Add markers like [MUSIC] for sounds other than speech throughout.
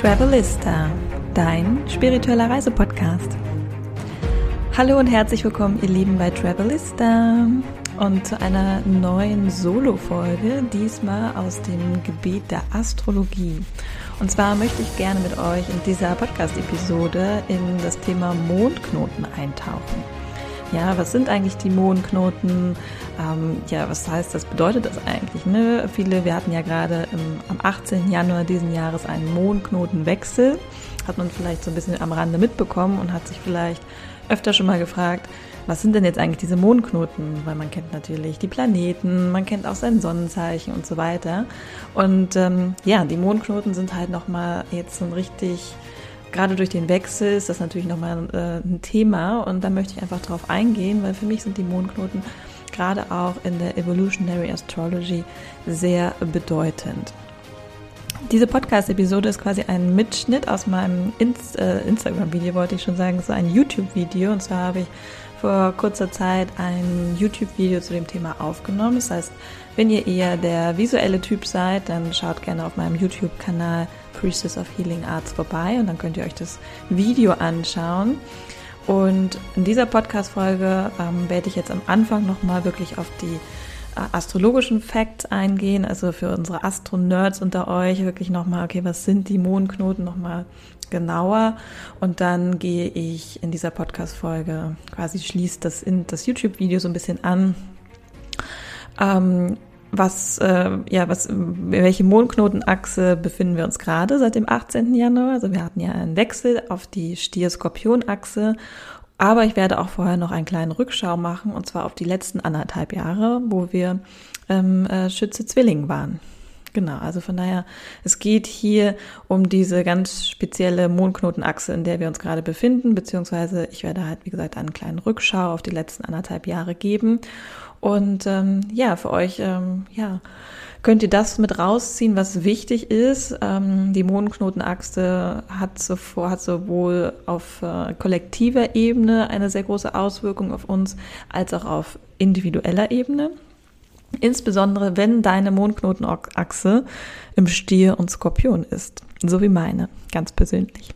Travelista, dein spiritueller Reisepodcast. Hallo und herzlich willkommen, ihr Lieben, bei Travelista und zu einer neuen Solo-Folge, diesmal aus dem Gebiet der Astrologie. Und zwar möchte ich gerne mit euch in dieser Podcast-Episode in das Thema Mondknoten eintauchen. Ja, was sind eigentlich die Mondknoten? Ähm, ja, was heißt das? Bedeutet das eigentlich? Ne? Viele, wir hatten ja gerade am 18. Januar diesen Jahres einen Mondknotenwechsel. Hat man vielleicht so ein bisschen am Rande mitbekommen und hat sich vielleicht öfter schon mal gefragt, was sind denn jetzt eigentlich diese Mondknoten? Weil man kennt natürlich die Planeten, man kennt auch sein Sonnenzeichen und so weiter. Und ähm, ja, die Mondknoten sind halt nochmal jetzt so ein richtig gerade durch den Wechsel ist das natürlich nochmal äh, ein Thema und da möchte ich einfach drauf eingehen, weil für mich sind die Mondknoten gerade auch in der Evolutionary Astrology sehr bedeutend. Diese Podcast-Episode ist quasi ein Mitschnitt aus meinem Inst äh, Instagram-Video, wollte ich schon sagen, so ein YouTube-Video. Und zwar habe ich vor kurzer Zeit ein YouTube-Video zu dem Thema aufgenommen. Das heißt, wenn ihr eher der visuelle Typ seid, dann schaut gerne auf meinem YouTube-Kanal Priestess of Healing Arts vorbei und dann könnt ihr euch das Video anschauen. Und in dieser Podcast-Folge ähm, werde ich jetzt am Anfang nochmal wirklich auf die äh, astrologischen Facts eingehen, also für unsere Astro-Nerds unter euch wirklich nochmal, okay, was sind die Mondknoten nochmal genauer? Und dann gehe ich in dieser Podcast-Folge quasi schließt das das YouTube-Video so ein bisschen an, ähm, was, äh, ja, was, welche Mondknotenachse befinden wir uns gerade seit dem 18. Januar? Also wir hatten ja einen Wechsel auf die Stier-Skorpion-Achse. Aber ich werde auch vorher noch einen kleinen Rückschau machen, und zwar auf die letzten anderthalb Jahre, wo wir ähm, äh, Schütze Zwilling waren. Genau, also von daher, es geht hier um diese ganz spezielle Mondknotenachse, in der wir uns gerade befinden, beziehungsweise ich werde halt, wie gesagt, einen kleinen Rückschau auf die letzten anderthalb Jahre geben. Und ähm, ja, für euch, ähm, ja, könnt ihr das mit rausziehen, was wichtig ist. Ähm, die Mondknotenachse hat, zuvor, hat sowohl auf äh, kollektiver Ebene eine sehr große Auswirkung auf uns, als auch auf individueller Ebene. Insbesondere wenn deine Mondknotenachse im Stier und Skorpion ist. So wie meine, ganz persönlich.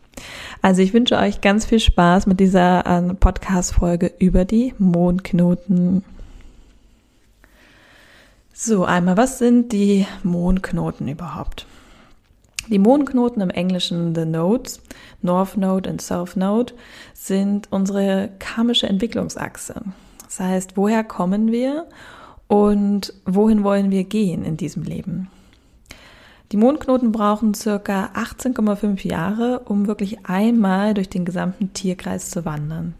Also ich wünsche euch ganz viel Spaß mit dieser äh, Podcast-Folge über die Mondknoten. So, einmal, was sind die Mondknoten überhaupt? Die Mondknoten im Englischen The Nodes, North Node und South Node, sind unsere karmische Entwicklungsachse. Das heißt, woher kommen wir und wohin wollen wir gehen in diesem Leben? Die Mondknoten brauchen circa 18,5 Jahre, um wirklich einmal durch den gesamten Tierkreis zu wandern.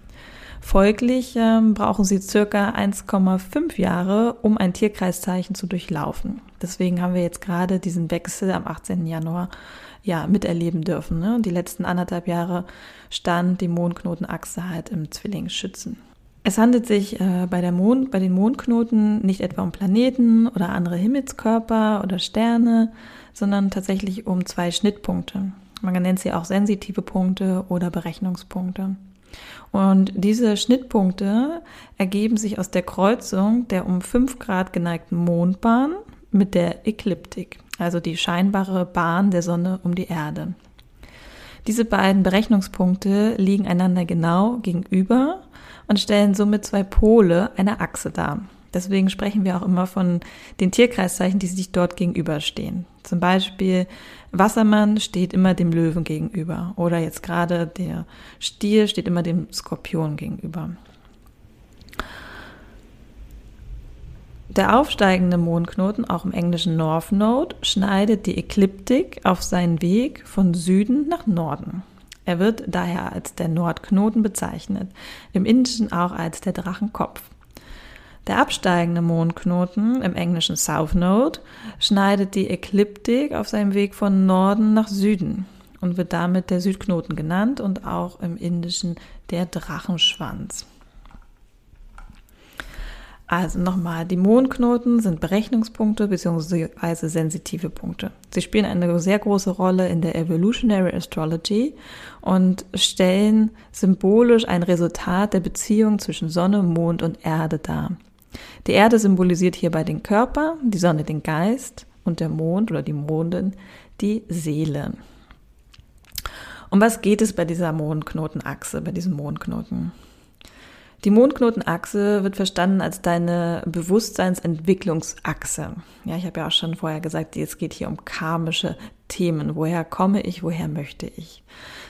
Folglich ähm, brauchen sie circa 1,5 Jahre, um ein Tierkreiszeichen zu durchlaufen. Deswegen haben wir jetzt gerade diesen Wechsel am 18. Januar ja miterleben dürfen. Ne? Die letzten anderthalb Jahre stand die Mondknotenachse halt im Zwillingsschützen. Es handelt sich äh, bei, der Mond, bei den Mondknoten nicht etwa um Planeten oder andere Himmelskörper oder Sterne, sondern tatsächlich um zwei Schnittpunkte. Man nennt sie auch sensitive Punkte oder Berechnungspunkte. Und diese Schnittpunkte ergeben sich aus der Kreuzung der um 5 Grad geneigten Mondbahn mit der Ekliptik, also die scheinbare Bahn der Sonne um die Erde. Diese beiden Berechnungspunkte liegen einander genau gegenüber und stellen somit zwei Pole einer Achse dar. Deswegen sprechen wir auch immer von den Tierkreiszeichen, die sich dort gegenüberstehen. Zum Beispiel Wassermann steht immer dem Löwen gegenüber oder jetzt gerade der Stier steht immer dem Skorpion gegenüber. Der aufsteigende Mondknoten, auch im englischen North Node, schneidet die Ekliptik auf seinen Weg von Süden nach Norden. Er wird daher als der Nordknoten bezeichnet, im Indischen auch als der Drachenkopf. Der absteigende Mondknoten, im englischen South Node, schneidet die Ekliptik auf seinem Weg von Norden nach Süden und wird damit der Südknoten genannt und auch im Indischen der Drachenschwanz. Also nochmal, die Mondknoten sind Berechnungspunkte bzw. sensitive Punkte. Sie spielen eine sehr große Rolle in der Evolutionary Astrology und stellen symbolisch ein Resultat der Beziehung zwischen Sonne, Mond und Erde dar. Die Erde symbolisiert hierbei den Körper, die Sonne den Geist und der Mond oder die Mondin die Seele. Um was geht es bei dieser Mondknotenachse, bei diesem Mondknoten? Die Mondknotenachse wird verstanden als deine Bewusstseinsentwicklungsachse. Ja, ich habe ja auch schon vorher gesagt, es geht hier um karmische Themen. Woher komme ich, woher möchte ich?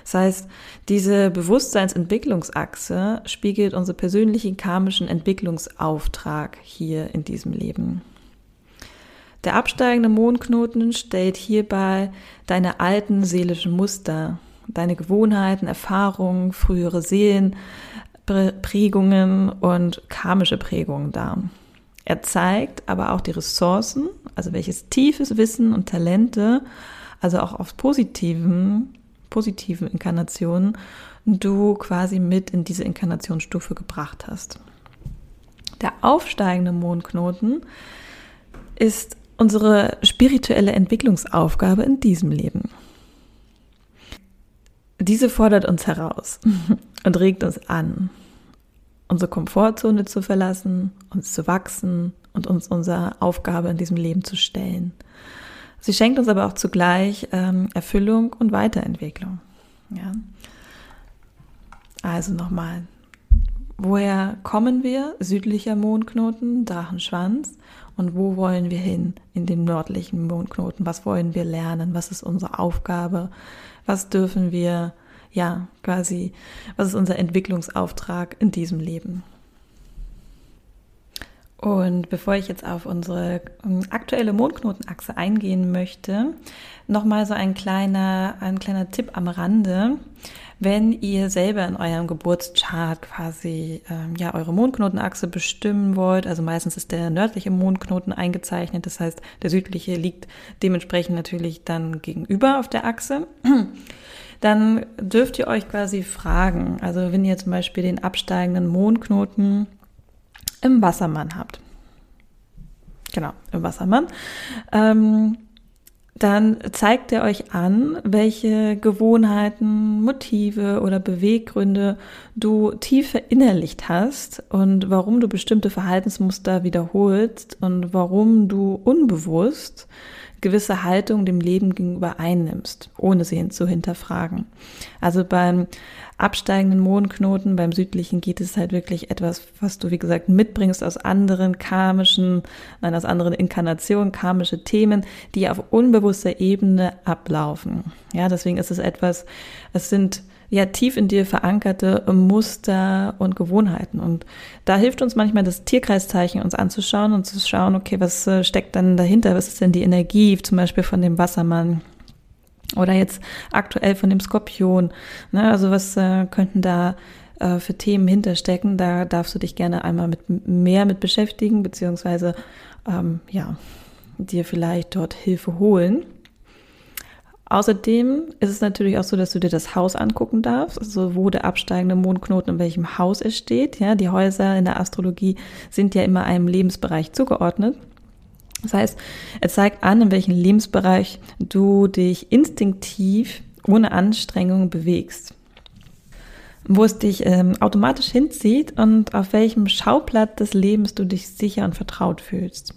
Das heißt, diese Bewusstseinsentwicklungsachse spiegelt unseren persönlichen karmischen Entwicklungsauftrag hier in diesem Leben. Der absteigende Mondknoten stellt hierbei deine alten seelischen Muster, deine Gewohnheiten, Erfahrungen, frühere Seelen, Prägungen und karmische Prägungen dar. Er zeigt aber auch die Ressourcen, also welches tiefes Wissen und Talente, also auch auf positiven, positiven Inkarnationen, du quasi mit in diese Inkarnationsstufe gebracht hast. Der aufsteigende Mondknoten ist unsere spirituelle Entwicklungsaufgabe in diesem Leben. Diese fordert uns heraus [LAUGHS] und regt uns an, unsere Komfortzone zu verlassen, uns zu wachsen und uns unserer Aufgabe in diesem Leben zu stellen. Sie schenkt uns aber auch zugleich ähm, Erfüllung und Weiterentwicklung. Ja. Also nochmal, woher kommen wir? Südlicher Mondknoten, Drachenschwanz. Und wo wollen wir hin in dem nördlichen Mondknoten? Was wollen wir lernen? Was ist unsere Aufgabe? Was dürfen wir ja, quasi, was ist unser Entwicklungsauftrag in diesem Leben? Und bevor ich jetzt auf unsere ähm, aktuelle Mondknotenachse eingehen möchte, nochmal so ein kleiner, ein kleiner Tipp am Rande. Wenn ihr selber in eurem Geburtschart quasi ähm, ja eure Mondknotenachse bestimmen wollt, also meistens ist der nördliche Mondknoten eingezeichnet, das heißt der südliche liegt dementsprechend natürlich dann gegenüber auf der Achse dann dürft ihr euch quasi fragen, also wenn ihr zum Beispiel den absteigenden Mondknoten im Wassermann habt, genau, im Wassermann, ähm, dann zeigt er euch an, welche Gewohnheiten, Motive oder Beweggründe du tief verinnerlicht hast und warum du bestimmte Verhaltensmuster wiederholst und warum du unbewusst gewisse Haltung dem Leben gegenüber einnimmst, ohne sie zu hinterfragen. Also beim absteigenden Mondknoten, beim südlichen geht es halt wirklich etwas, was du, wie gesagt, mitbringst aus anderen karmischen, nein, aus anderen Inkarnationen, karmische Themen, die auf unbewusster Ebene ablaufen. Ja, deswegen ist es etwas, es sind ja tief in dir verankerte Muster und Gewohnheiten. Und da hilft uns manchmal das Tierkreiszeichen uns anzuschauen und zu schauen, okay, was äh, steckt dann dahinter? Was ist denn die Energie zum Beispiel von dem Wassermann? Oder jetzt aktuell von dem Skorpion. Ne? Also was äh, könnten da äh, für Themen hinterstecken? Da darfst du dich gerne einmal mit mehr mit beschäftigen, beziehungsweise ähm, ja, dir vielleicht dort Hilfe holen. Außerdem ist es natürlich auch so, dass du dir das Haus angucken darfst, also wo der absteigende Mondknoten in welchem Haus es steht. Ja, die Häuser in der Astrologie sind ja immer einem Lebensbereich zugeordnet. Das heißt, er zeigt an, in welchem Lebensbereich du dich instinktiv ohne Anstrengung bewegst. Wo es dich ähm, automatisch hinzieht und auf welchem Schauplatz des Lebens du dich sicher und vertraut fühlst.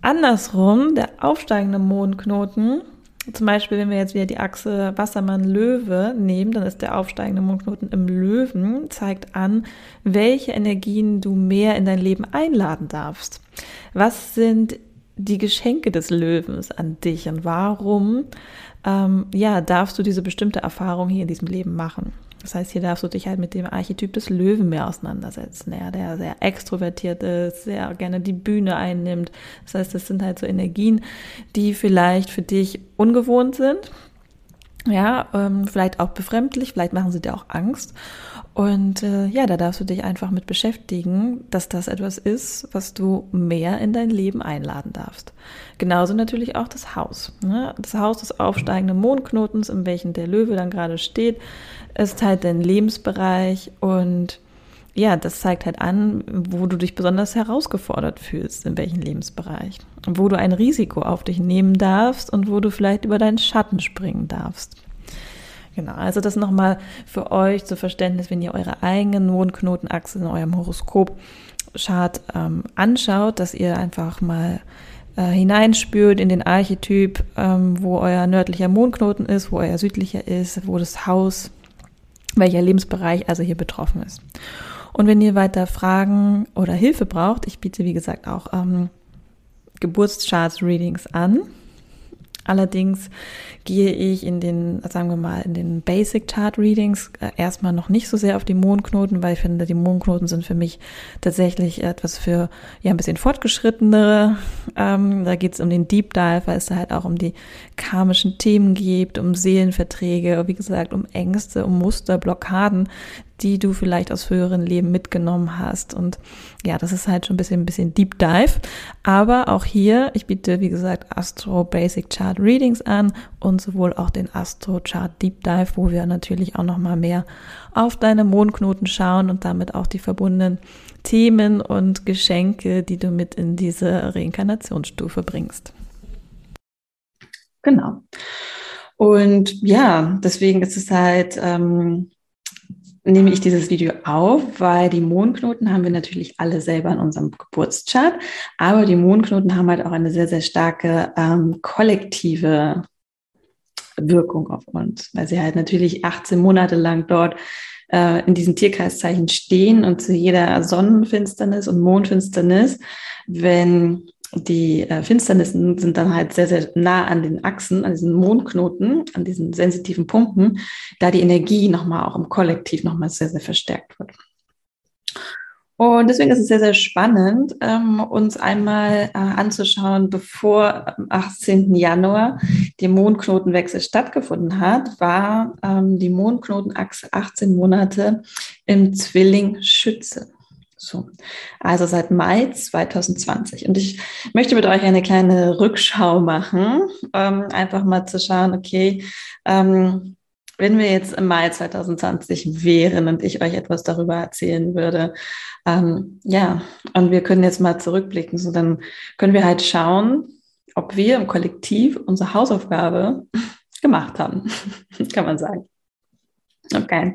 Andersrum, der aufsteigende Mondknoten zum Beispiel, wenn wir jetzt wieder die Achse Wassermann-Löwe nehmen, dann ist der aufsteigende Mondknoten im Löwen, zeigt an, welche Energien du mehr in dein Leben einladen darfst. Was sind die Geschenke des Löwens an dich und warum ähm, ja, darfst du diese bestimmte Erfahrung hier in diesem Leben machen? Das heißt, hier darfst du dich halt mit dem Archetyp des Löwen mehr auseinandersetzen, ja, der sehr extrovertiert ist, sehr gerne die Bühne einnimmt. Das heißt, das sind halt so Energien, die vielleicht für dich ungewohnt sind, ja, ähm, vielleicht auch befremdlich, vielleicht machen sie dir auch Angst. Und äh, ja, da darfst du dich einfach mit beschäftigen, dass das etwas ist, was du mehr in dein Leben einladen darfst. Genauso natürlich auch das Haus. Ne? Das Haus des aufsteigenden Mondknotens, in welchem der Löwe dann gerade steht, ist halt dein Lebensbereich und ja, das zeigt halt an, wo du dich besonders herausgefordert fühlst, in welchem Lebensbereich. Wo du ein Risiko auf dich nehmen darfst und wo du vielleicht über deinen Schatten springen darfst. Genau, also das nochmal für euch zu Verständnis, wenn ihr eure eigenen Mondknotenachse in eurem Horoskop Chart ähm, anschaut, dass ihr einfach mal äh, hineinspürt in den Archetyp, ähm, wo euer nördlicher Mondknoten ist, wo euer südlicher ist, wo das Haus, welcher Lebensbereich also hier betroffen ist. Und wenn ihr weiter Fragen oder Hilfe braucht, ich biete wie gesagt auch ähm, Geburtscharts-Readings an. Allerdings gehe ich in den, sagen wir mal, in den Basic Chart Readings äh, erstmal noch nicht so sehr auf die Mondknoten, weil ich finde, die Mondknoten sind für mich tatsächlich etwas für ja ein bisschen fortgeschrittenere. Ähm, da geht es um den Deep Dive, weil es da halt auch um die karmischen Themen geht, um Seelenverträge, wie gesagt, um Ängste, um Muster, Blockaden, die du vielleicht aus früheren Leben mitgenommen hast. Und ja, das ist halt schon ein bisschen, ein bisschen Deep Dive. Aber auch hier, ich biete, wie gesagt, Astro Basic Chart Readings an und sowohl auch den Astro Chart Deep Dive, wo wir natürlich auch nochmal mehr auf deine Mondknoten schauen und damit auch die verbundenen Themen und Geschenke, die du mit in diese Reinkarnationsstufe bringst. Genau. Und ja, deswegen ist es halt ähm, nehme ich dieses Video auf, weil die Mondknoten haben wir natürlich alle selber in unserem Geburtschart, aber die Mondknoten haben halt auch eine sehr, sehr starke ähm, kollektive Wirkung auf uns, weil sie halt natürlich 18 Monate lang dort äh, in diesen Tierkreiszeichen stehen und zu jeder Sonnenfinsternis und Mondfinsternis, wenn die äh, Finsternissen sind dann halt sehr, sehr nah an den Achsen, an diesen Mondknoten, an diesen sensitiven Punkten, da die Energie nochmal auch im Kollektiv nochmal sehr, sehr verstärkt wird. Und deswegen ist es sehr, sehr spannend, ähm, uns einmal äh, anzuschauen, bevor am 18. Januar der Mondknotenwechsel stattgefunden hat, war ähm, die Mondknotenachse 18 Monate im Zwilling Schütze. So, also seit Mai 2020. Und ich möchte mit euch eine kleine Rückschau machen, ähm, einfach mal zu schauen, okay, ähm, wenn wir jetzt im Mai 2020 wären und ich euch etwas darüber erzählen würde, ähm, ja, und wir können jetzt mal zurückblicken, so dann können wir halt schauen, ob wir im Kollektiv unsere Hausaufgabe [LAUGHS] gemacht haben, [LAUGHS] kann man sagen. Okay.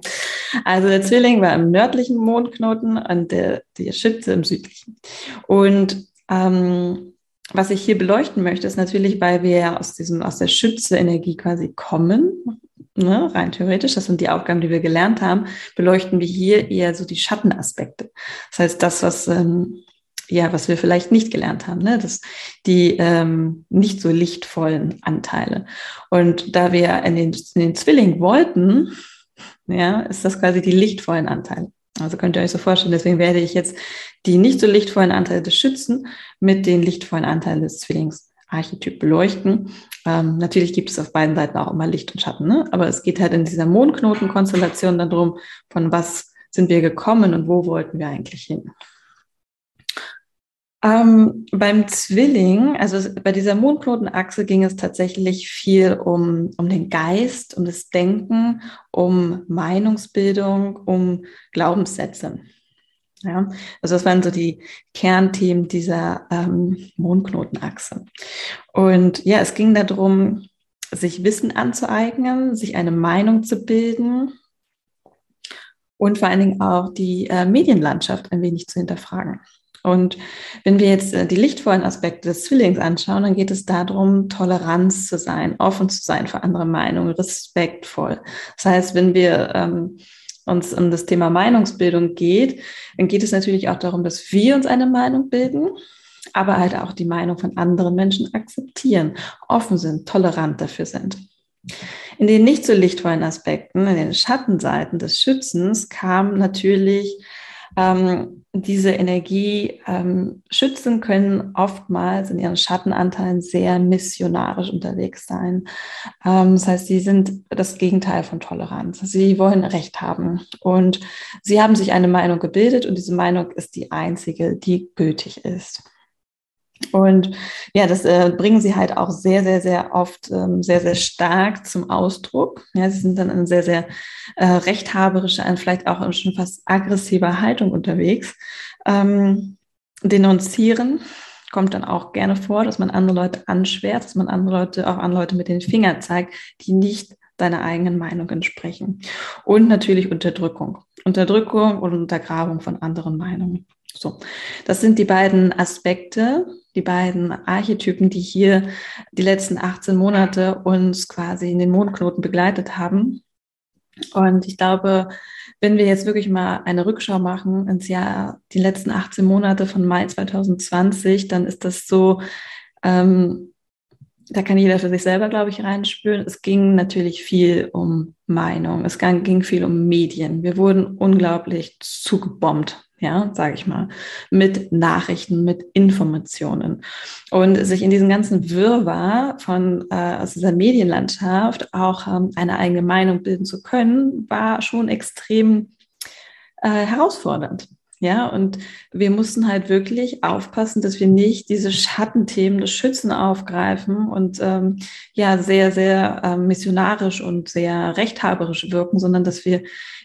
Also der Zwilling war im nördlichen Mondknoten und der, die Schütze im südlichen. Und ähm, was ich hier beleuchten möchte, ist natürlich, weil wir aus diesem, aus der Schütze-Energie quasi kommen, ne, rein theoretisch, das sind die Aufgaben, die wir gelernt haben, beleuchten wir hier eher so die Schattenaspekte. Das heißt, das, was, ähm, ja, was wir vielleicht nicht gelernt haben, ne, das, die ähm, nicht so lichtvollen Anteile. Und da wir in den, in den Zwilling wollten, ja, ist das quasi die lichtvollen Anteile. Also könnt ihr euch so vorstellen, deswegen werde ich jetzt die nicht so lichtvollen Anteile des Schützen mit den lichtvollen Anteilen des Zwillingsarchetyp beleuchten. Ähm, natürlich gibt es auf beiden Seiten auch immer Licht und Schatten, ne? aber es geht halt in dieser Mondknotenkonstellation darum, von was sind wir gekommen und wo wollten wir eigentlich hin. Ähm, beim Zwilling, also bei dieser Mondknotenachse ging es tatsächlich viel um, um den Geist, um das Denken, um Meinungsbildung, um Glaubenssätze. Ja, also das waren so die Kernthemen dieser ähm, Mondknotenachse. Und ja, es ging darum, sich Wissen anzueignen, sich eine Meinung zu bilden und vor allen Dingen auch die äh, Medienlandschaft ein wenig zu hinterfragen. Und wenn wir jetzt äh, die lichtvollen Aspekte des Zwillings anschauen, dann geht es darum, Toleranz zu sein, offen zu sein für andere Meinungen, respektvoll. Das heißt, wenn wir ähm, uns um das Thema Meinungsbildung geht, dann geht es natürlich auch darum, dass wir uns eine Meinung bilden, aber halt auch die Meinung von anderen Menschen akzeptieren, offen sind, tolerant dafür sind. In den nicht so lichtvollen Aspekten, in den Schattenseiten des Schützens kam natürlich ähm, diese Energie ähm, schützen können, oftmals in ihren Schattenanteilen sehr missionarisch unterwegs sein. Ähm, das heißt, sie sind das Gegenteil von Toleranz. Sie wollen Recht haben und sie haben sich eine Meinung gebildet und diese Meinung ist die einzige, die gültig ist. Und ja, das äh, bringen sie halt auch sehr, sehr, sehr oft ähm, sehr, sehr stark zum Ausdruck. Ja, sie sind dann in sehr, sehr äh, rechthaberischer, vielleicht auch schon fast aggressiver Haltung unterwegs. Ähm, denunzieren kommt dann auch gerne vor, dass man andere Leute anschwert, dass man andere Leute, auch andere Leute mit den Fingern zeigt, die nicht deiner eigenen Meinung entsprechen. Und natürlich Unterdrückung. Unterdrückung und Untergrabung von anderen Meinungen. So, das sind die beiden Aspekte, die beiden Archetypen, die hier die letzten 18 Monate uns quasi in den Mondknoten begleitet haben. Und ich glaube, wenn wir jetzt wirklich mal eine Rückschau machen ins Jahr, die letzten 18 Monate von Mai 2020, dann ist das so, ähm, da kann jeder für sich selber, glaube ich, reinspüren. Es ging natürlich viel um Meinung, es ging viel um Medien. Wir wurden unglaublich zugebombt ja, sage ich mal, mit Nachrichten, mit Informationen. Und sich in diesem ganzen Wirrwarr von äh, aus dieser Medienlandschaft auch ähm, eine eigene Meinung bilden zu können, war schon extrem äh, herausfordernd. Ja, und wir mussten halt wirklich aufpassen, dass wir nicht diese Schattenthemen des Schützen aufgreifen und ähm, ja, sehr, sehr äh, missionarisch und sehr rechthaberisch wirken, sondern dass wir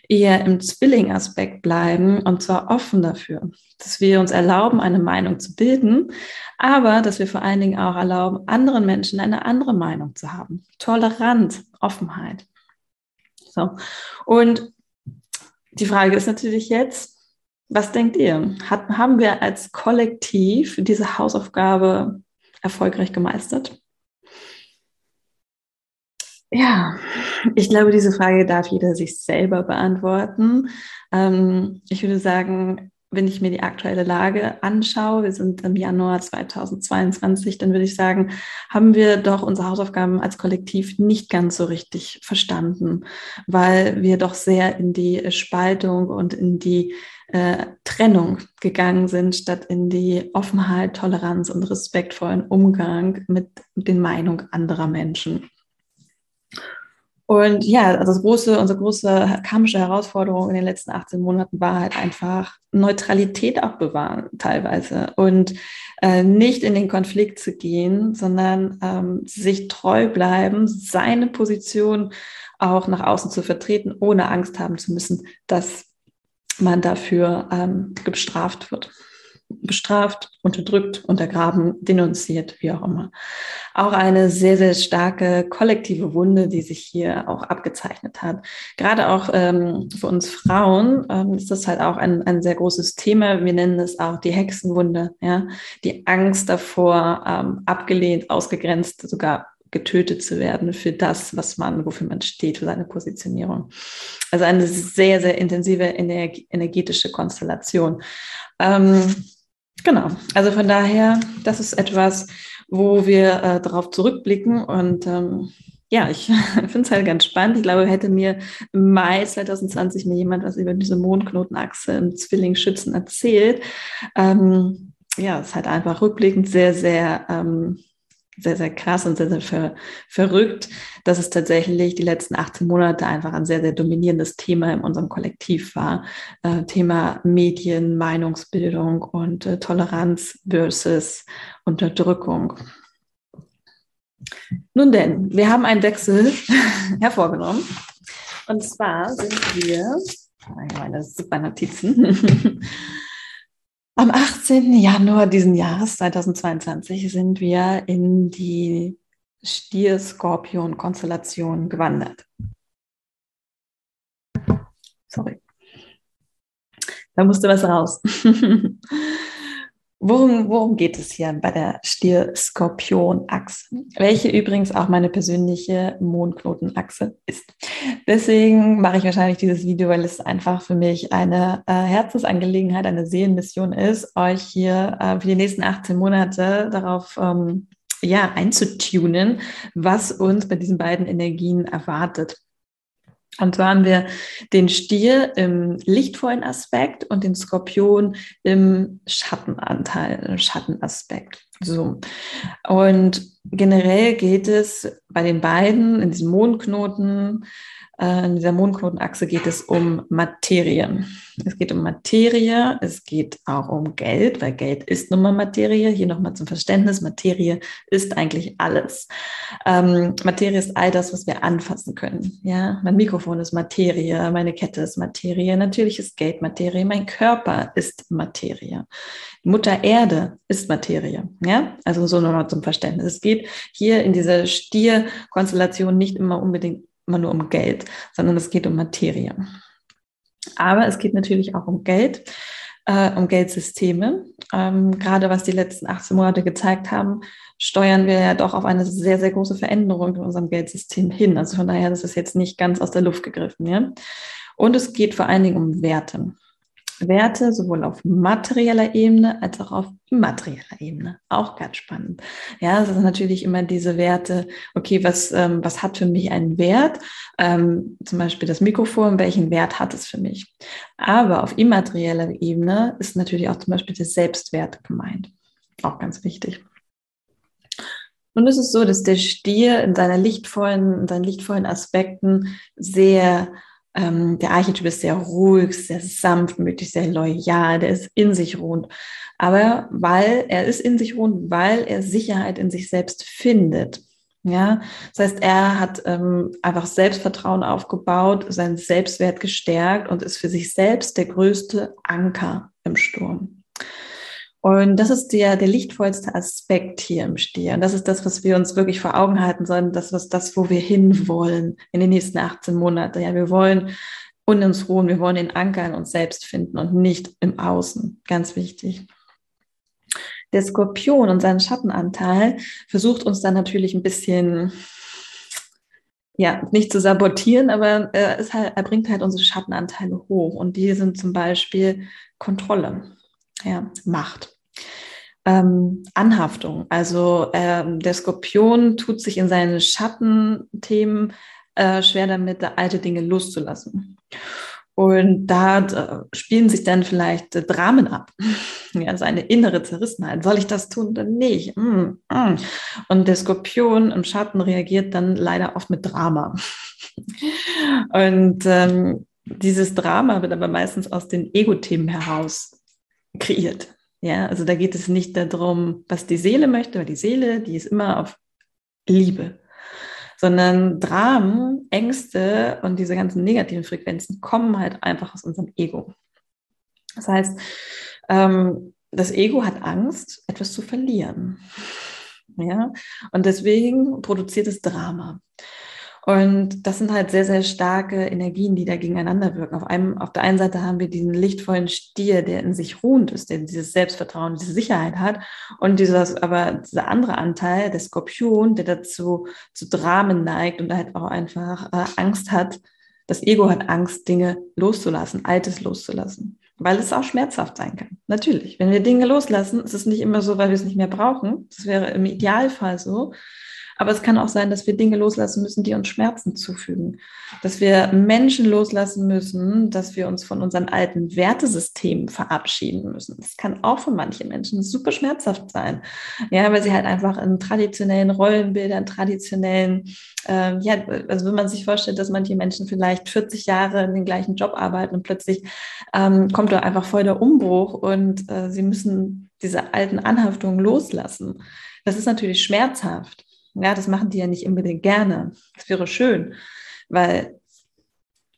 eher im Zwilling-Aspekt bleiben und zwar offen dafür, dass wir uns erlauben, eine Meinung zu bilden, aber dass wir vor allen Dingen auch erlauben, anderen Menschen eine andere Meinung zu haben. Toleranz, Offenheit. So. Und die Frage ist natürlich jetzt, was denkt ihr? Hat, haben wir als Kollektiv diese Hausaufgabe erfolgreich gemeistert? Ja, ich glaube, diese Frage darf jeder sich selber beantworten. Ähm, ich würde sagen, wenn ich mir die aktuelle Lage anschaue, wir sind im Januar 2022, dann würde ich sagen, haben wir doch unsere Hausaufgaben als Kollektiv nicht ganz so richtig verstanden, weil wir doch sehr in die Spaltung und in die äh, Trennung gegangen sind, statt in die Offenheit, Toleranz und respektvollen Umgang mit den Meinungen anderer Menschen. Und ja, also das große, unsere große karmische Herausforderung in den letzten 18 Monaten war halt einfach Neutralität auch bewahren teilweise und äh, nicht in den Konflikt zu gehen, sondern ähm, sich treu bleiben, seine Position auch nach außen zu vertreten, ohne Angst haben zu müssen, dass man dafür ähm, bestraft wird bestraft, unterdrückt, untergraben, denunziert, wie auch immer. Auch eine sehr, sehr starke kollektive Wunde, die sich hier auch abgezeichnet hat. Gerade auch ähm, für uns Frauen ähm, ist das halt auch ein, ein sehr großes Thema. Wir nennen es auch die Hexenwunde, ja, die Angst davor, ähm, abgelehnt, ausgegrenzt, sogar getötet zu werden für das, was man, wofür man steht, für seine Positionierung. Also eine sehr, sehr intensive energetische Konstellation. Ähm, Genau, also von daher, das ist etwas, wo wir äh, darauf zurückblicken und ähm, ja, ich [LAUGHS] finde es halt ganz spannend. Ich glaube, hätte mir im Mai 2020 mir jemand was über diese Mondknotenachse im Zwillingsschützen erzählt, ähm, ja, es ist halt einfach rückblickend sehr, sehr ähm, sehr, sehr krass und sehr, sehr ver verrückt, dass es tatsächlich die letzten 18 Monate einfach ein sehr, sehr dominierendes Thema in unserem Kollektiv war. Äh, Thema Medien, Meinungsbildung und äh, Toleranz versus Unterdrückung. Nun denn, wir haben einen Wechsel [LAUGHS] hervorgenommen. Und zwar sind wir, meine super Notizen, [LAUGHS] Am 18. Januar diesen Jahres 2022 sind wir in die Stier-Skorpion-Konstellation gewandert. Sorry. Da musste was raus. [LAUGHS] Worum, worum geht es hier bei der Stier-Skorpion-Achse? Welche übrigens auch meine persönliche Mondknotenachse ist. Deswegen mache ich wahrscheinlich dieses Video, weil es einfach für mich eine äh, Herzensangelegenheit, eine Seelenmission ist, euch hier äh, für die nächsten 18 Monate darauf ähm, ja, einzutunen, was uns bei diesen beiden Energien erwartet. Und zwar haben wir den Stier im lichtvollen Aspekt und den Skorpion im Schattenanteil, im Schattenaspekt. So. Und generell geht es bei den beiden in diesem Mondknoten äh, in dieser Mondknotenachse geht es um Materie. Es geht um Materie, es geht auch um Geld, weil Geld ist nun mal Materie. Hier nochmal zum Verständnis, Materie ist eigentlich alles. Ähm, Materie ist all das, was wir anfassen können. Ja, mein Mikrofon ist Materie, meine Kette ist Materie, natürlich ist Geld Materie, mein Körper ist Materie. Mutter Erde ist Materie. Ja, also so nochmal zum Verständnis. Es geht hier in dieser Stier-Konstellation nicht immer unbedingt immer nur um Geld, sondern es geht um Materie. Aber es geht natürlich auch um Geld. äh, um Geldsysteme. Ähm, gerade was die letzten 18 Monate gezeigt haben, steuern wir ja doch auf eine sehr, sehr große Veränderung in unserem Geldsystem hin. Also von daher, das ist jetzt nicht ganz aus der Luft gegriffen. Ja? Und es geht vor allen Dingen um Werte. Werte sowohl auf materieller Ebene als auch auf immaterieller Ebene. Auch ganz spannend. Ja, es sind natürlich immer diese Werte, okay, was, ähm, was hat für mich einen Wert? Ähm, zum Beispiel das Mikrofon, welchen Wert hat es für mich? Aber auf immaterieller Ebene ist natürlich auch zum Beispiel der Selbstwert gemeint. Auch ganz wichtig. Nun ist es so, dass der Stier in seiner lichtvollen, in seinen lichtvollen Aspekten sehr ähm, der Archetyp ist sehr ruhig, sehr sanftmütig, sehr loyal, der ist in sich ruhend. Aber weil er ist in sich ruhend, weil er Sicherheit in sich selbst findet. Ja, das heißt, er hat ähm, einfach Selbstvertrauen aufgebaut, seinen Selbstwert gestärkt und ist für sich selbst der größte Anker im Sturm. Und das ist der, der lichtvollste Aspekt hier im Stier. Und das ist das, was wir uns wirklich vor Augen halten sollen. Das ist das, wo wir hinwollen in den nächsten 18 Monaten. Ja, wir wollen in uns ruhen. Wir wollen den Anker in uns selbst finden und nicht im Außen. Ganz wichtig. Der Skorpion und sein Schattenanteil versucht uns dann natürlich ein bisschen ja, nicht zu sabotieren, aber er, ist halt, er bringt halt unsere Schattenanteile hoch. Und die sind zum Beispiel Kontrolle, ja, Macht ähm, Anhaftung. Also ähm, der Skorpion tut sich in seinen Schattenthemen äh, schwer damit, alte Dinge loszulassen. Und da äh, spielen sich dann vielleicht Dramen ab. [LAUGHS] Ja, seine innere Zerrissenheit. Soll ich das tun oder nicht? Mm, mm. Und der Skorpion im Schatten reagiert dann leider oft mit Drama. [LAUGHS] Und ähm, dieses Drama wird aber meistens aus den Ego-Themen heraus kreiert. Ja, also da geht es nicht darum, was die Seele möchte, weil die Seele, die ist immer auf Liebe, sondern Dramen, Ängste und diese ganzen negativen Frequenzen kommen halt einfach aus unserem Ego. Das heißt, ähm, das Ego hat Angst, etwas zu verlieren. Ja, und deswegen produziert es Drama. Und das sind halt sehr, sehr starke Energien, die da gegeneinander wirken. Auf, einem, auf der einen Seite haben wir diesen lichtvollen Stier, der in sich ruhend ist, der dieses Selbstvertrauen, diese Sicherheit hat. Und dieses, aber dieser andere Anteil, der Skorpion, der dazu zu Dramen neigt und halt auch einfach äh, Angst hat. Das Ego hat Angst, Dinge loszulassen, Altes loszulassen weil es auch schmerzhaft sein kann. Natürlich, wenn wir Dinge loslassen, ist es nicht immer so, weil wir es nicht mehr brauchen. Das wäre im Idealfall so. Aber es kann auch sein, dass wir Dinge loslassen müssen, die uns Schmerzen zufügen. Dass wir Menschen loslassen müssen, dass wir uns von unseren alten Wertesystemen verabschieden müssen. Das kann auch für manche Menschen super schmerzhaft sein. Ja, weil sie halt einfach in traditionellen Rollenbildern, traditionellen, ähm, ja, also wenn man sich vorstellt, dass manche Menschen vielleicht 40 Jahre in den gleichen Job arbeiten und plötzlich ähm, kommt da einfach voll der Umbruch und äh, sie müssen diese alten Anhaftungen loslassen. Das ist natürlich schmerzhaft. Ja, das machen die ja nicht unbedingt gerne. Das wäre schön, weil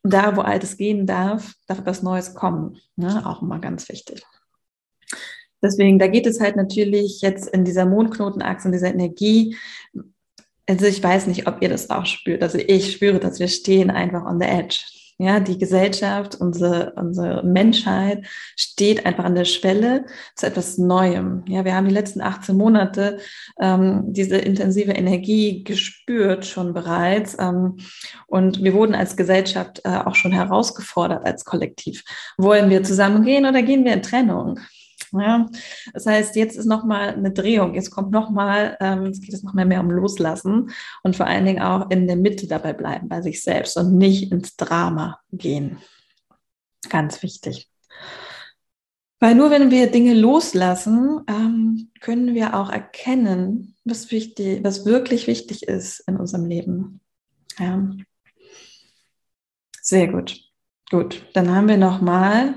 da, wo Altes gehen darf, darf etwas Neues kommen. Ne? Auch immer ganz wichtig. Deswegen, da geht es halt natürlich jetzt in dieser Mondknotenachse, in dieser Energie. Also ich weiß nicht, ob ihr das auch spürt. Also ich spüre, dass wir stehen einfach on the edge. Ja, die Gesellschaft, unsere, unsere Menschheit steht einfach an der Schwelle zu etwas Neuem. Ja, wir haben die letzten 18 Monate ähm, diese intensive Energie gespürt schon bereits. Ähm, und wir wurden als Gesellschaft äh, auch schon herausgefordert als Kollektiv. Wollen wir zusammengehen oder gehen wir in Trennung? Ja, das heißt, jetzt ist nochmal eine Drehung. Jetzt kommt nochmal, ähm, es geht es nochmal mehr um Loslassen und vor allen Dingen auch in der Mitte dabei bleiben bei sich selbst und nicht ins Drama gehen. Ganz wichtig. Weil nur wenn wir Dinge loslassen, ähm, können wir auch erkennen, was wichtig, was wirklich wichtig ist in unserem Leben. Ja. Sehr gut. Gut, dann haben wir nochmal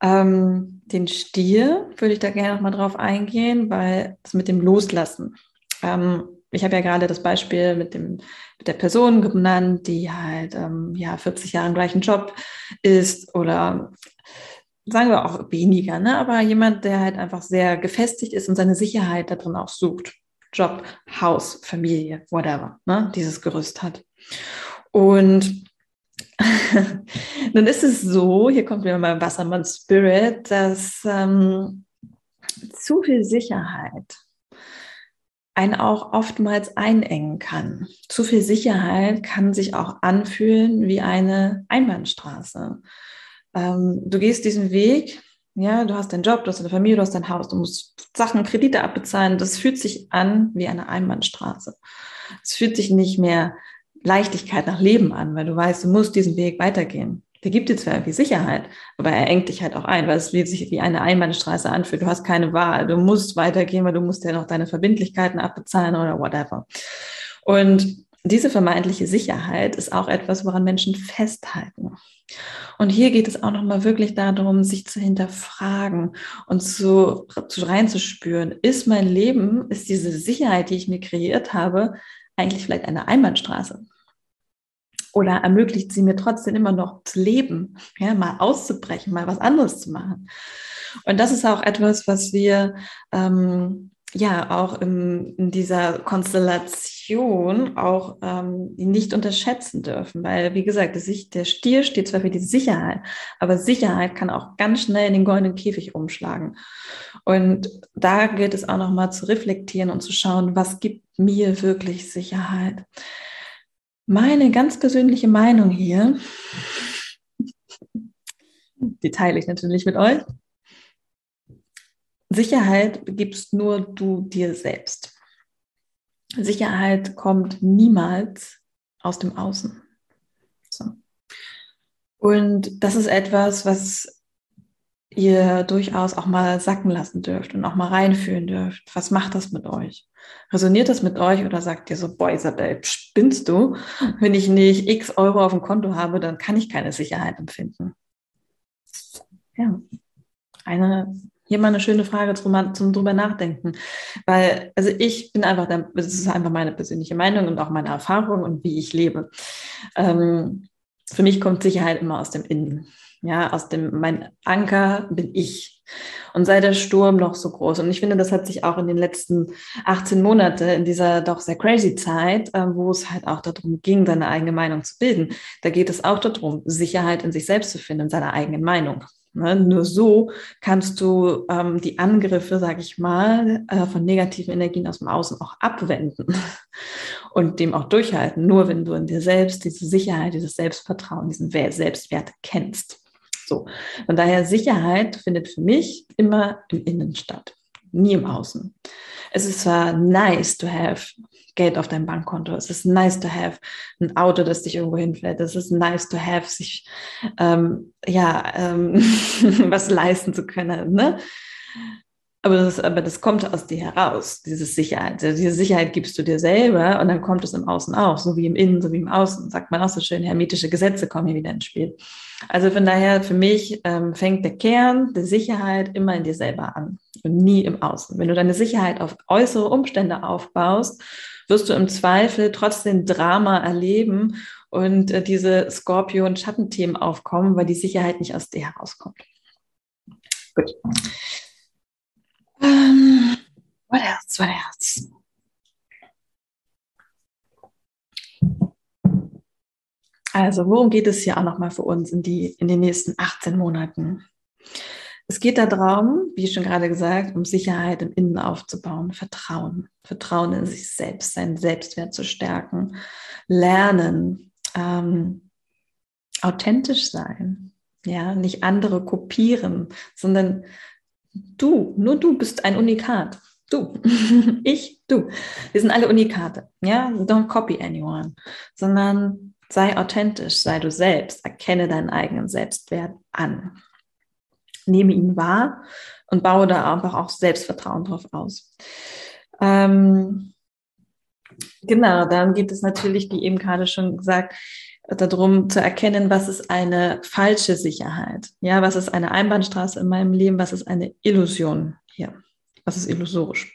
ähm, den Stier würde ich da gerne nochmal drauf eingehen, weil es mit dem Loslassen. Ähm, ich habe ja gerade das Beispiel mit, dem, mit der Person genannt, die halt ähm, ja 40 Jahre im gleichen Job ist oder sagen wir auch weniger, ne? aber jemand, der halt einfach sehr gefestigt ist und seine Sicherheit darin auch sucht. Job, Haus, Familie, whatever, ne? dieses Gerüst hat. Und [LAUGHS] Nun ist es so, hier kommt wieder mal Wassermann Spirit, dass ähm, zu viel Sicherheit einen auch oftmals einengen kann. Zu viel Sicherheit kann sich auch anfühlen wie eine Einbahnstraße. Ähm, du gehst diesen Weg, ja, du hast deinen Job, du hast deine Familie, du hast dein Haus, du musst Sachen, Kredite abbezahlen. Das fühlt sich an wie eine Einbahnstraße. Es fühlt sich nicht mehr Leichtigkeit nach Leben an, weil du weißt, du musst diesen Weg weitergehen. Der gibt dir zwar irgendwie Sicherheit, aber er engt dich halt auch ein, weil es sich wie eine Einbahnstraße anfühlt. Du hast keine Wahl. Du musst weitergehen, weil du musst ja noch deine Verbindlichkeiten abbezahlen oder whatever. Und diese vermeintliche Sicherheit ist auch etwas, woran Menschen festhalten. Und hier geht es auch nochmal wirklich darum, sich zu hinterfragen und zu, zu reinzuspüren. Ist mein Leben, ist diese Sicherheit, die ich mir kreiert habe, eigentlich vielleicht eine Einbahnstraße? Oder ermöglicht sie mir trotzdem immer noch zu leben, ja, mal auszubrechen, mal was anderes zu machen? Und das ist auch etwas, was wir ähm, ja auch in, in, dieser Konstellation auch ähm, nicht unterschätzen dürfen, weil wie gesagt, der, Stier steht zwar für die Sicherheit, aber Sicherheit kann auch ganz schnell in den goldenen Käfig umschlagen. Und da gilt es auch noch mal zu reflektieren und zu schauen, was gibt mir wirklich Sicherheit. Meine ganz persönliche Meinung hier, die teile ich natürlich mit euch. Sicherheit gibst nur du dir selbst. Sicherheit kommt niemals aus dem Außen. So. Und das ist etwas, was ihr durchaus auch mal sacken lassen dürft und auch mal reinfühlen dürft. Was macht das mit euch? Resoniert das mit euch oder sagt ihr so, boah Isabel, spinnst du? Wenn ich nicht x Euro auf dem Konto habe, dann kann ich keine Sicherheit empfinden. Ja, eine hier mal eine schöne Frage zum, zum drüber nachdenken. Weil, also ich bin einfach, das ist einfach meine persönliche Meinung und auch meine Erfahrung und wie ich lebe. Ähm, für mich kommt Sicherheit immer aus dem Innen. Ja, aus dem, mein Anker bin ich. Und sei der Sturm noch so groß. Und ich finde, das hat sich auch in den letzten 18 Monaten, in dieser doch sehr crazy Zeit, äh, wo es halt auch darum ging, seine eigene Meinung zu bilden, da geht es auch darum, Sicherheit in sich selbst zu finden, in seiner eigenen Meinung. Ne? Nur so kannst du ähm, die Angriffe, sage ich mal, äh, von negativen Energien aus dem Außen auch abwenden [LAUGHS] und dem auch durchhalten. Nur wenn du in dir selbst diese Sicherheit, dieses Selbstvertrauen, diesen Selbstwert kennst. So. Von daher Sicherheit findet für mich immer im Innen statt, nie im Außen. Es ist zwar nice to have Geld auf deinem Bankkonto. Es ist nice to have ein Auto, das dich irgendwo hinfährt. Es ist nice to have, sich ähm, ja ähm, [LAUGHS] was leisten zu können. Ne? Aber das, aber das kommt aus dir heraus, diese Sicherheit. Also diese Sicherheit gibst du dir selber und dann kommt es im Außen auch, so wie im Innen, so wie im Außen. Sagt man auch so schön, hermetische Gesetze kommen hier wieder ins Spiel. Also von daher, für mich ähm, fängt der Kern der Sicherheit immer in dir selber an und nie im Außen. Wenn du deine Sicherheit auf äußere Umstände aufbaust wirst du im Zweifel trotzdem Drama erleben und äh, diese Skorpion-Schattenthemen aufkommen, weil die Sicherheit nicht aus dir herauskommt. Gut. Um, ähm, what else? What else? Also, worum geht es hier auch nochmal für uns in, die, in den nächsten 18 Monaten? Es geht darum, wie schon gerade gesagt, um Sicherheit im Innen aufzubauen, Vertrauen, Vertrauen in sich selbst, seinen Selbstwert zu stärken, lernen, ähm, authentisch sein, ja, nicht andere kopieren, sondern du, nur du bist ein Unikat. Du, [LAUGHS] ich, du. Wir sind alle Unikate. Ja, don't copy anyone, sondern sei authentisch, sei du selbst, erkenne deinen eigenen Selbstwert an nehme ihn wahr und baue da einfach auch Selbstvertrauen drauf aus. Ähm, genau, dann gibt es natürlich, wie eben gerade schon gesagt, darum zu erkennen, was ist eine falsche Sicherheit? Ja, was ist eine Einbahnstraße in meinem Leben? Was ist eine Illusion hier? Was ist illusorisch?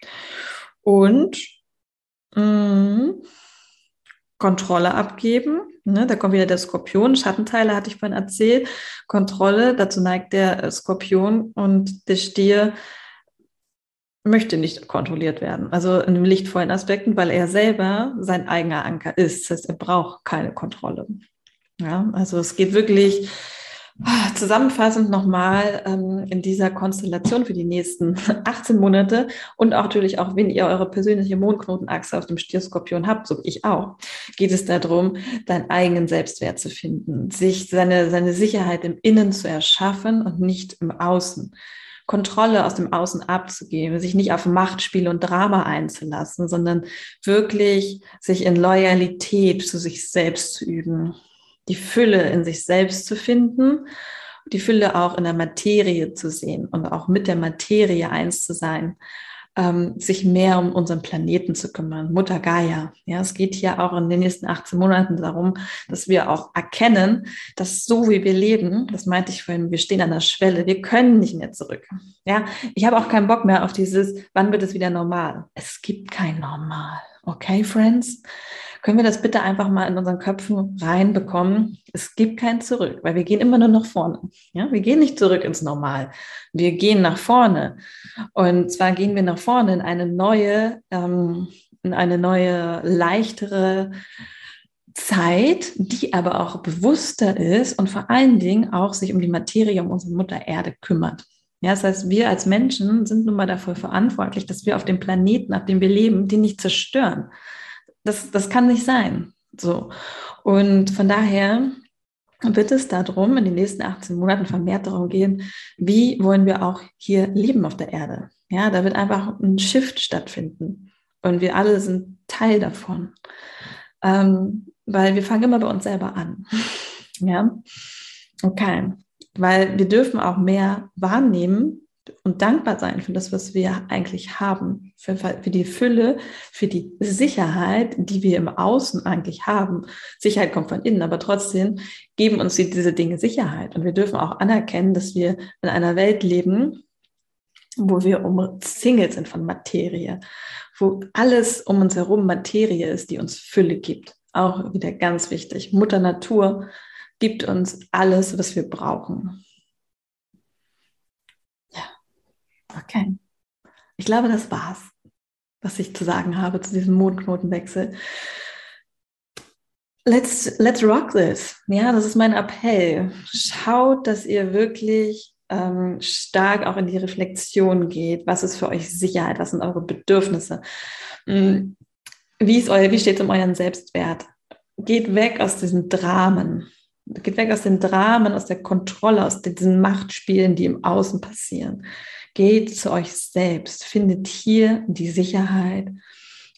Und mh, mm, Kontrolle abgeben. Ne, da kommt wieder der Skorpion. Schattenteile hatte ich vorhin erzählt. Kontrolle, dazu neigt der Skorpion und der Stier möchte nicht kontrolliert werden. Also in den lichtvollen Aspekten, weil er selber sein eigener Anker ist. Das heißt, er braucht keine Kontrolle. Ja, also es geht wirklich ah, zusammenfassend nochmal ähm, in dieser Konstellation für die nächsten [LAUGHS] 18 Monate und auch natürlich auch, wenn ihr eure persönliche Mondknotenachse auf dem Stierskorpion habt, so wie ich auch, geht es darum, deinen eigenen Selbstwert zu finden, sich seine, seine Sicherheit im Innen zu erschaffen und nicht im Außen. Kontrolle aus dem Außen abzugeben, sich nicht auf Machtspiel und Drama einzulassen, sondern wirklich sich in Loyalität zu sich selbst zu üben, die Fülle in sich selbst zu finden, die Fülle auch in der Materie zu sehen und auch mit der Materie eins zu sein ähm, sich mehr um unseren Planeten zu kümmern, Mutter Gaia. Ja, es geht hier auch in den nächsten 18 Monaten darum, dass wir auch erkennen, dass so wie wir leben, das meinte ich vorhin, wir stehen an der Schwelle, wir können nicht mehr zurück. Ja, ich habe auch keinen Bock mehr auf dieses, wann wird es wieder normal? Es gibt kein Normal. Okay, Friends? Können wir das bitte einfach mal in unseren Köpfen reinbekommen? Es gibt kein Zurück, weil wir gehen immer nur nach vorne. Ja, wir gehen nicht zurück ins Normal. Wir gehen nach vorne. Und zwar gehen wir nach vorne in eine neue, ähm, in eine neue, leichtere Zeit, die aber auch bewusster ist und vor allen Dingen auch sich um die Materie, um unsere Mutter Erde kümmert. Ja, das heißt, wir als Menschen sind nun mal dafür verantwortlich, dass wir auf dem Planeten, auf dem wir leben, den nicht zerstören das, das kann nicht sein. So. Und von daher wird es darum, in den nächsten 18 Monaten vermehrt darum gehen, wie wollen wir auch hier leben auf der Erde. Ja, da wird einfach ein Shift stattfinden. Und wir alle sind Teil davon. Ähm, weil wir fangen immer bei uns selber an. [LAUGHS] ja, okay. Weil wir dürfen auch mehr wahrnehmen, und dankbar sein für das, was wir eigentlich haben, für, für, die Fülle, für die Sicherheit, die wir im Außen eigentlich haben. Sicherheit kommt von innen, aber trotzdem geben uns diese Dinge Sicherheit. Und wir dürfen auch anerkennen, dass wir in einer Welt leben, wo wir umzingelt sind von Materie, wo alles um uns herum Materie ist, die uns Fülle gibt. Auch wieder ganz wichtig. Mutter Natur gibt uns alles, was wir brauchen. Okay. Ich glaube, das war's, was ich zu sagen habe zu diesem Mondknotenwechsel. Let's, let's rock this. Ja, das ist mein Appell. Schaut, dass ihr wirklich ähm, stark auch in die Reflexion geht. Was ist für euch Sicherheit? Was sind eure Bedürfnisse? Hm, wie, wie steht es um euren Selbstwert? Geht weg aus diesen Dramen. Geht weg aus den Dramen, aus der Kontrolle, aus diesen Machtspielen, die im Außen passieren. Geht zu euch selbst, findet hier die Sicherheit,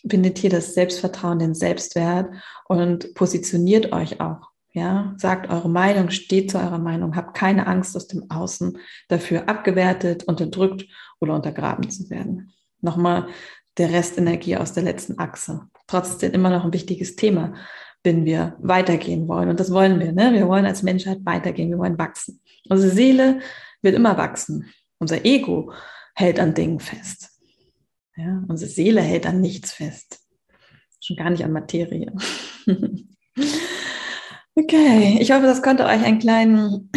findet hier das Selbstvertrauen, den Selbstwert und positioniert euch auch. Ja, sagt eure Meinung, steht zu eurer Meinung, habt keine Angst aus dem Außen dafür abgewertet, unterdrückt oder untergraben zu werden. Nochmal der Restenergie aus der letzten Achse. Trotzdem immer noch ein wichtiges Thema, wenn wir weitergehen wollen. Und das wollen wir. Ne? Wir wollen als Menschheit weitergehen, wir wollen wachsen. Unsere Seele wird immer wachsen. Unser Ego hält an Dingen fest. Ja, unsere Seele hält an nichts fest. Schon gar nicht an Materie. [LAUGHS] okay, ich hoffe, das konnte euch einen kleinen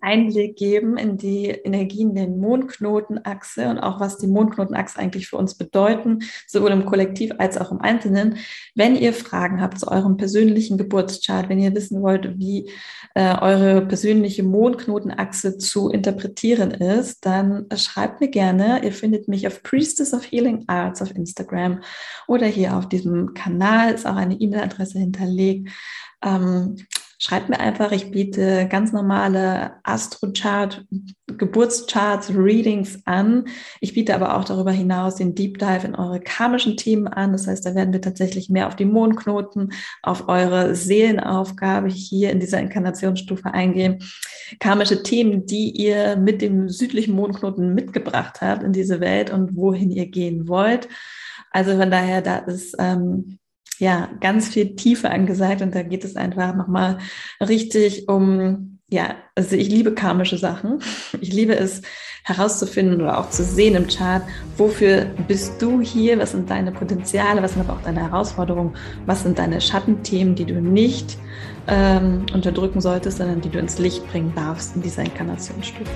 Einblick geben in die Energien der Mondknotenachse und auch was die Mondknotenachse eigentlich für uns bedeuten, sowohl im Kollektiv als auch im Einzelnen. Wenn ihr Fragen habt zu eurem persönlichen Geburtschart, wenn ihr wissen wollt, wie äh, eure persönliche Mondknotenachse zu interpretieren ist, dann schreibt mir gerne. Ihr findet mich auf Priestess of Healing Arts auf Instagram oder hier auf diesem Kanal ist auch eine E-Mail-Adresse hinterlegt. Ähm, Schreibt mir einfach, ich biete ganz normale Astrochart, Geburtscharts, Readings an. Ich biete aber auch darüber hinaus den Deep Dive in eure karmischen Themen an. Das heißt, da werden wir tatsächlich mehr auf die Mondknoten, auf eure Seelenaufgabe hier in dieser Inkarnationsstufe eingehen. Karmische Themen, die ihr mit dem südlichen Mondknoten mitgebracht habt in diese Welt und wohin ihr gehen wollt. Also von daher, da ist ähm, ja ganz viel Tiefe angesagt und da geht es einfach nochmal richtig um, ja, also ich liebe karmische Sachen. [LAUGHS] Ich liebe es herauszufinden oder auch zu sehen im Chart, wofür bist du hier, was sind deine Potenziale, was sind aber auch deine Herausforderungen, was sind deine Schattenthemen, die du nicht ähm, unterdrücken solltest, sondern die du ins Licht bringen darfst in dieser Inkarnationsstufe.